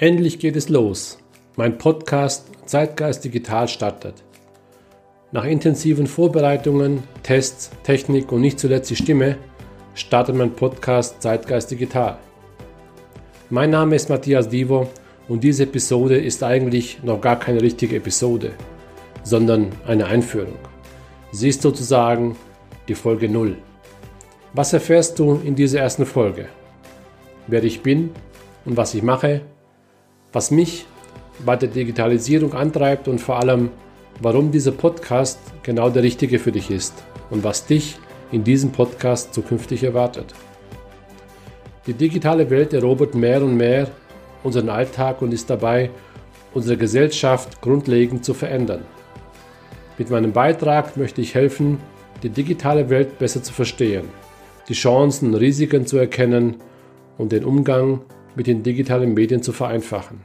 Endlich geht es los. Mein Podcast Zeitgeist Digital startet. Nach intensiven Vorbereitungen, Tests, Technik und nicht zuletzt die Stimme startet mein Podcast Zeitgeist Digital. Mein Name ist Matthias Divo und diese Episode ist eigentlich noch gar keine richtige Episode, sondern eine Einführung. Sie ist sozusagen die Folge 0. Was erfährst du in dieser ersten Folge? Wer ich bin und was ich mache, was mich bei der Digitalisierung antreibt und vor allem, warum dieser Podcast genau der richtige für dich ist und was dich in diesem Podcast zukünftig erwartet. Die digitale Welt erobert mehr und mehr unseren Alltag und ist dabei, unsere Gesellschaft grundlegend zu verändern. Mit meinem Beitrag möchte ich helfen, die digitale Welt besser zu verstehen, die Chancen und Risiken zu erkennen und den Umgang mit den digitalen Medien zu vereinfachen.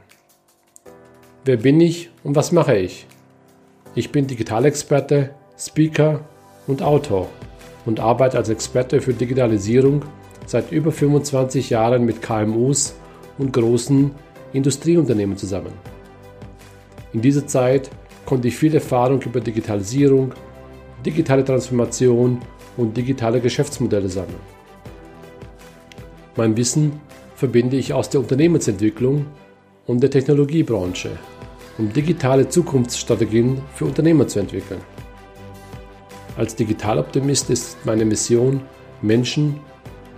Wer bin ich und was mache ich? Ich bin Digitalexperte, Speaker und Autor und arbeite als Experte für Digitalisierung seit über 25 Jahren mit KMUs und großen Industrieunternehmen zusammen. In dieser Zeit konnte ich viel Erfahrung über Digitalisierung, digitale Transformation und digitale Geschäftsmodelle sammeln. Mein Wissen verbinde ich aus der Unternehmensentwicklung und der Technologiebranche, um digitale Zukunftsstrategien für Unternehmer zu entwickeln. Als Digitaloptimist ist meine Mission, Menschen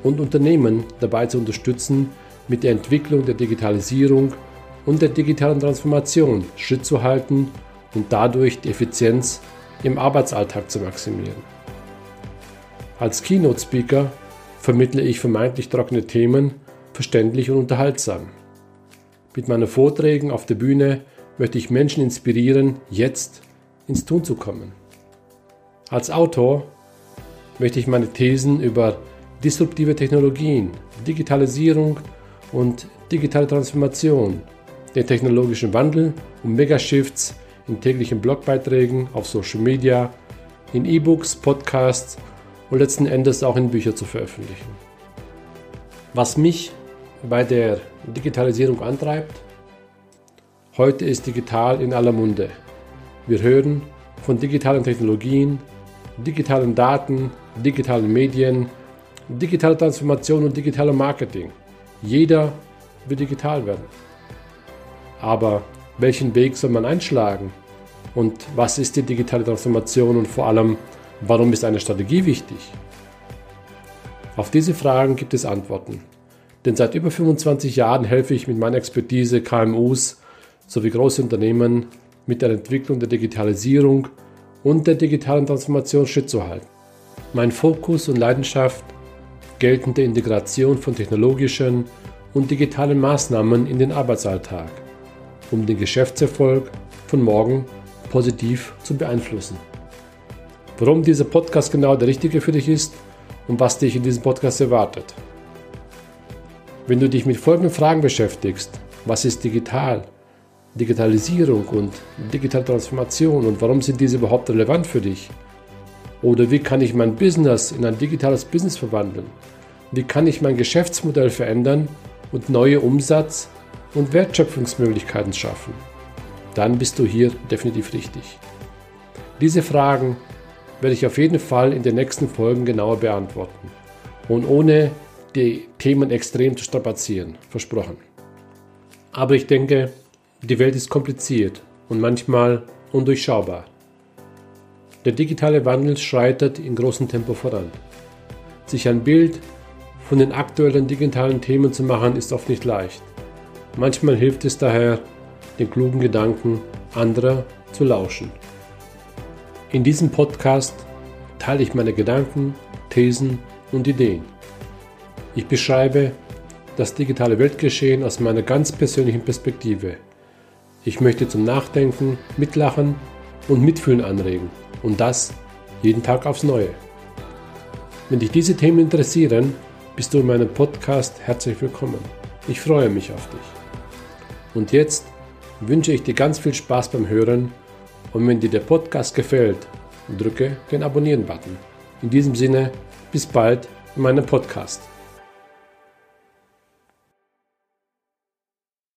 und Unternehmen dabei zu unterstützen, mit der Entwicklung der Digitalisierung und der digitalen Transformation Schritt zu halten und dadurch die Effizienz im Arbeitsalltag zu maximieren. Als Keynote-Speaker vermittle ich vermeintlich trockene Themen verständlich und unterhaltsam. Mit meinen Vorträgen auf der Bühne möchte ich Menschen inspirieren, jetzt ins Tun zu kommen. Als Autor möchte ich meine Thesen über disruptive Technologien, Digitalisierung und digitale Transformation, den technologischen Wandel und Megashifts in täglichen Blogbeiträgen auf Social Media, in E-Books, Podcasts und letzten Endes auch in Bücher zu veröffentlichen. Was mich bei der Digitalisierung antreibt? Heute ist digital in aller Munde. Wir hören von digitalen Technologien, digitalen Daten, digitalen Medien, digitaler Transformation und digitalem Marketing. Jeder will digital werden. Aber welchen Weg soll man einschlagen? Und was ist die digitale Transformation und vor allem, warum ist eine Strategie wichtig? Auf diese Fragen gibt es Antworten. Denn seit über 25 Jahren helfe ich mit meiner Expertise KMUs sowie große Unternehmen mit der Entwicklung der Digitalisierung und der digitalen Transformation Schritt zu halten. Mein Fokus und Leidenschaft gelten der Integration von technologischen und digitalen Maßnahmen in den Arbeitsalltag, um den Geschäftserfolg von morgen positiv zu beeinflussen. Warum dieser Podcast genau der richtige für dich ist und was dich in diesem Podcast erwartet. Wenn du dich mit folgenden Fragen beschäftigst, was ist digital, Digitalisierung und digitale Transformation und warum sind diese überhaupt relevant für dich? Oder wie kann ich mein Business in ein digitales Business verwandeln? Wie kann ich mein Geschäftsmodell verändern und neue Umsatz- und Wertschöpfungsmöglichkeiten schaffen? Dann bist du hier definitiv richtig. Diese Fragen werde ich auf jeden Fall in den nächsten Folgen genauer beantworten. Und ohne die Themen extrem zu strapazieren, versprochen. Aber ich denke, die Welt ist kompliziert und manchmal undurchschaubar. Der digitale Wandel schreitet in großem Tempo voran. Sich ein Bild von den aktuellen digitalen Themen zu machen, ist oft nicht leicht. Manchmal hilft es daher, den klugen Gedanken anderer zu lauschen. In diesem Podcast teile ich meine Gedanken, Thesen und Ideen. Ich beschreibe das digitale Weltgeschehen aus meiner ganz persönlichen Perspektive. Ich möchte zum Nachdenken, Mitlachen und Mitfühlen anregen und das jeden Tag aufs Neue. Wenn dich diese Themen interessieren, bist du in meinem Podcast herzlich willkommen. Ich freue mich auf dich. Und jetzt wünsche ich dir ganz viel Spaß beim Hören und wenn dir der Podcast gefällt, drücke den Abonnieren-Button. In diesem Sinne, bis bald in meinem Podcast.